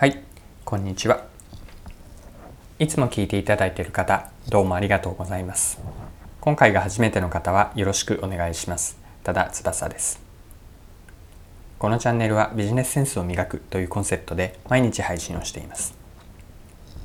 はい、こんにちは。いつも聞いていただいている方、どうもありがとうございます。今回が初めての方はよろしくお願いします。ただ翼です。このチャンネルはビジネスセンスを磨くというコンセプトで毎日配信をしています。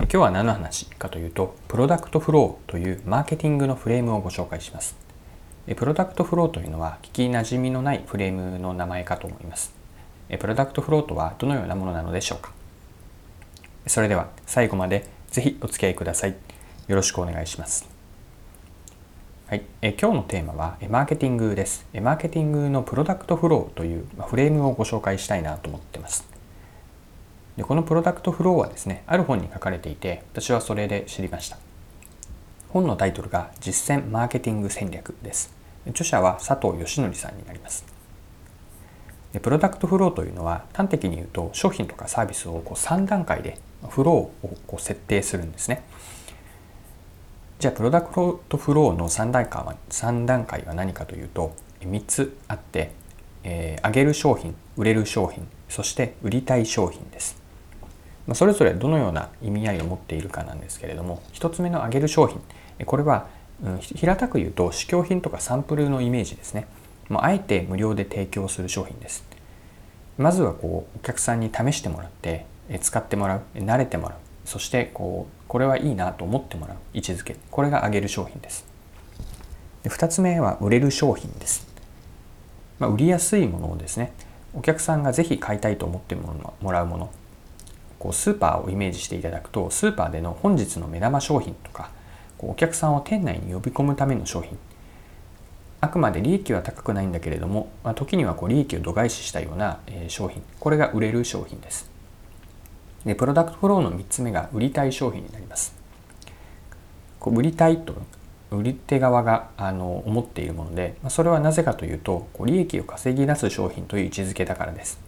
今日は何の話かというと、プロダクトフローというマーケティングのフレームをご紹介します。プロダクトフローというのは聞きなじみのないフレームの名前かと思います。プロダクトフローとはどのようなものなのでしょうかそれでは最後までぜひお付き合いください。よろしくお願いします。はい、え今日のテーマはマーケティングです。マーケティングのプロダクトフローというフレームをご紹介したいなと思ってます。でこのプロダクトフローはですね、ある本に書かれていて、私はそれで知りました。本のタイトルが実践マーケティング戦略です。著者は佐藤義則さんになります。でプロダクトフローというのは端的に言うと商品とかサービスをこう3段階でフローをこう設定するんですね。じゃあプロダクトフローの3段階は ,3 段階は何かというと3つあって、えー、上げる商品売れる商品そして売りたい商品です。まあ、それぞれどのような意味合いを持っているかなんですけれども1つ目の上げる商品これは、うん、平たく言うと試供品とかサンプルのイメージですね。もうあえて無料で提供する商品です。まずはこうお客さんに試してもらって使ってもらう慣れてもらうそしてこうこれはいいなと思ってもらう位置づけこれが上げる商品です。で2つ目は売れる商品です。まあ、売りやすいものをですねお客さんがぜひ買いたいと思ってもらうものこうスーパーをイメージしていただくとスーパーでの本日の目玉商品とかこうお客さんを店内に呼び込むための商品あくまで利益は高くないんだけれども、まあ、時にはこう利益を度外視したような、え、商品。これが売れる商品です。でプロダクトフローの3つ目が売りたい商品になります。こう売りたいと売り手側があの思っているもので、まあ、それはなぜかというとこう利益を稼ぎ出す商品という位置づけだからです、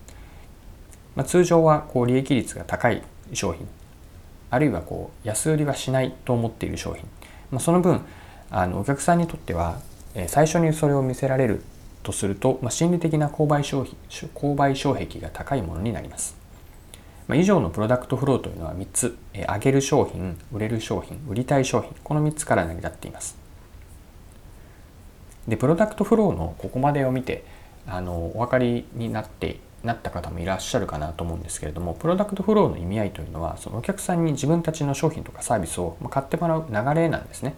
まあ、通常はこう利益率が高い商品あるいはこう安売りはしないと思っている商品、まあ、その分あのお客さんにとっては最初にそれを見せられるとすると、まあ、心理的な購買消費購買障壁が高いものになります。まあ、以上のプロダクトフローというのは3つ、え上げる商品、売れる商品、売りたい商品、この3つから成り立っています。で、プロダクトフローのここまでを見て、あのお分かりになってなった方もいらっしゃるかなと思うんですけれどもプロダクトフローの意味合いというのはそのお客さんに自分たちの商品とかサービスを買ってもらう流れなんですね。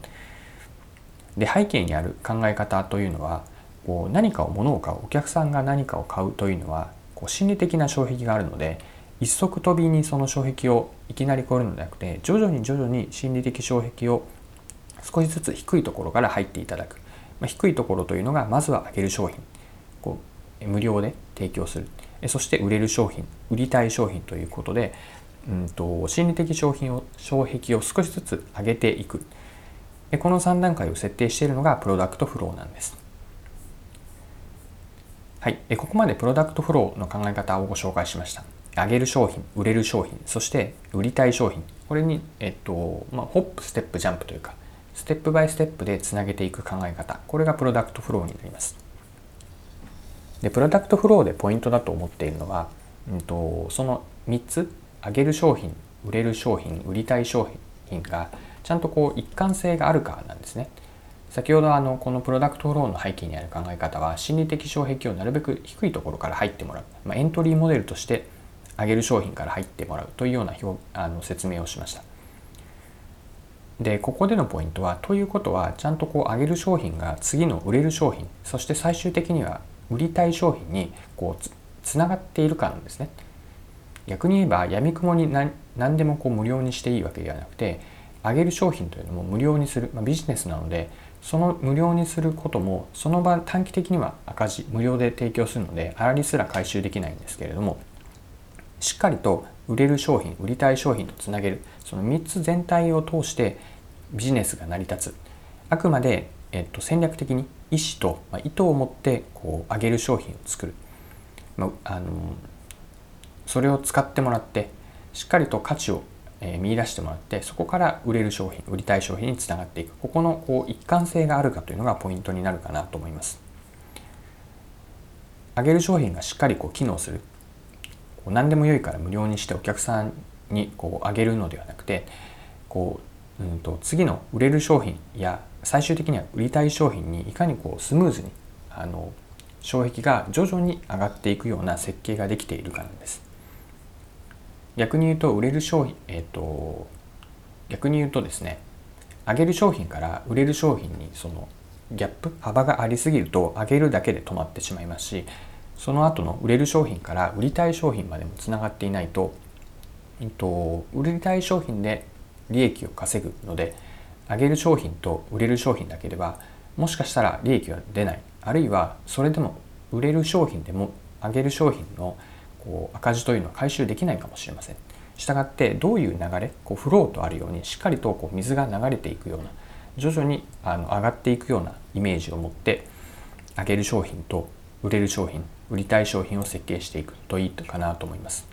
で背景にある考え方というのはこう何かを物を買うお客さんが何かを買うというのはこう心理的な障壁があるので一足飛びにその障壁をいきなり超えるのではなくて徐々に徐々に心理的障壁を少しずつ低いところから入っていただく、まあ、低いところというのがまずは上げる商品。こう無料で提供する。そして売れる商品売りたい商品ということで、うんと、心理的商品を障壁を少しずつ上げていく。でこの3段階を設定しているのがプロダクトフローなんです。はい、ここまでプロダクトフローの考え方をご紹介しました。上げる商品、売れる商品、そして売りたい商品。これに、えっと、まあ、ホップ、ステップ、ジャンプというか、ステップバイステップでつなげていく考え方。これがプロダクトフローになります。で、プロダクトフローでポイントだと思っているのは、うんと、その3つ、上げる商品、売れる商品、売りたい商品がちゃんとこう一貫性があるかなんですね。先ほどあのこのプロダクトローンの背景にある考え方は心理的障壁をなるべく低いところから入ってもらう、まあ、エントリーモデルとして上げる商品から入ってもらうというような表あの説明をしました。でここでのポイントはということはちゃんとこう上げる商品が次の売れる商品そして最終的には売りたい商品にこうつつながっているかなんですね。逆に言えば闇雲に何何でもこう無料にしていいわけではなくて上げる商品というのも無料にする、まあ、ビジネスなのでその無料にすることもその場短期的には赤字無料で提供するのであらりすら回収できないんですけれどもしっかりと売れる商品売りたい商品とつなげるその3つ全体を通してビジネスが成り立つ。あくまで、えっと、戦略的に意思と、まあ、意図を持ってこう上げる商品を作る、まあ、あのそれを使ってもらってしっかりと価値をえ見出してもらってそこから売れる商品売りたい商品につながっていく。ここのこう一貫性があるかというのがポイントになるかなと思います。上げる商品がしっかりこう機能する。こう何でも良いから無料にしてお客さんにこうあげるのではなくてこう、うんと、次の売れる商品や最終的には売りたい商品にいかにこうスムーズにあの障壁が徐々に上がっていくような設計ができているからです。逆に言うと売れる商品、えっ、ー、と逆に言うとですね上げる商品から売れる商品にそのギャップ幅がありすぎると上げるだけで止まってしまいますしその後の売れる商品から売りたい商品までもつながっていないと、えっと、売りたい商品で利益を稼ぐので上げる商品と売れる商品だけではもしかしたら利益は出ない。あるいはそれでも売れる商品でも上げる商品のこう赤字というのは回収できないかもしれません。したがってどういう流れこうフローとあるようにしっかりとこう水が流れていくような徐々にあの上がっていくようなイメージを持って上げる商品と売れる商品売りたい商品を設計していくといいかなと思います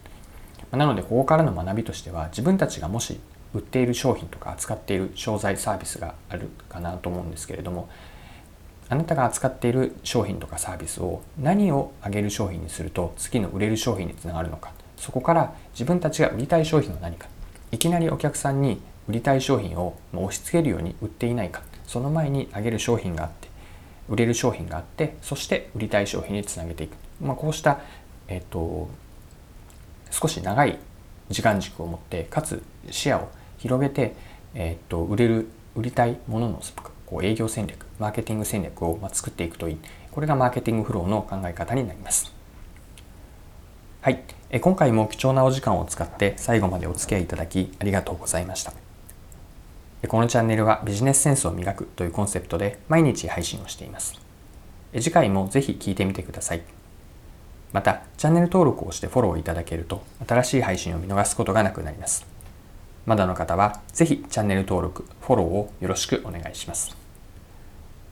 なのでここからの学びとしては自分たちがもし売っている商品とか扱っている商材サービスがあるかなと思うんですけれどもあなたが扱っている商品とかサービスを何を上げる商品にすると次の売れる商品につながるのか。そこから自分たちが売りたい商品は何か。いきなりお客さんに売りたい商品を押し付けるように売っていないか。その前に上げる商品があって売れる商品があってそして売りたい商品につなげていく、まあ、こうした、えっと、少し長い時間軸を持ってかつ視野を広げて、えっと、売れる売りたいもののこう営業戦略マーケティング戦略を作っていくといいこれがマーケティングフローの考え方になりますはい今回も貴重なお時間を使って最後までお付き合いいただきありがとうございましたこのチャンネルはビジネスセンスを磨くというコンセプトで毎日配信をしています。次回もぜひ聞いてみてください。また、チャンネル登録をしてフォローいただけると新しい配信を見逃すことがなくなります。まだの方はぜひチャンネル登録、フォローをよろしくお願いします。